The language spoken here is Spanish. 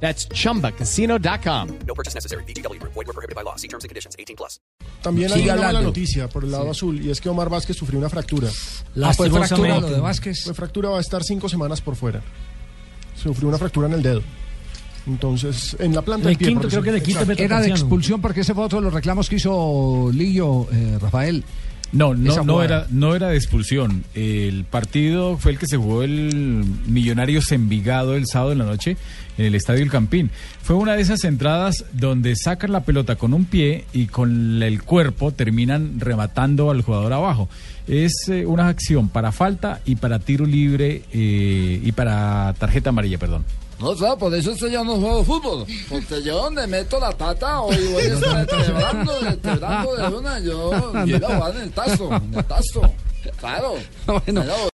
That's chumbacasino.com. No purchase necessary. BGW. Void were prohibited by law. See terms and conditions. 18 plus. También hay una mala noticia por el lado azul y es que Omar Vázquez sufrió una fractura. Ah, fue fractura lo de Vázquez. Fue fractura va a estar cinco semanas por fuera. Sufrió una fractura en el dedo. Entonces, en la planta del pie. quinto, creo que quita Exacto. Era de expulsión porque ese fue otro de los reclamos que hizo Lillo, eh, Rafael. No, no, no era, no era de expulsión. El partido fue el que se jugó el Millonarios Envigado el sábado en la noche en el Estadio El Campín. Fue una de esas entradas donde sacan la pelota con un pie y con el cuerpo terminan rematando al jugador abajo. Es eh, una acción para falta y para tiro libre eh, y para tarjeta amarilla, perdón. No, o sea, por eso usted ya no juega fútbol. Porque yo donde meto la tata, hoy voy a estar quebrando, quebrando de una. Yo, yo iba a jugar en el tazo, en el tazo. Claro. Bueno. Era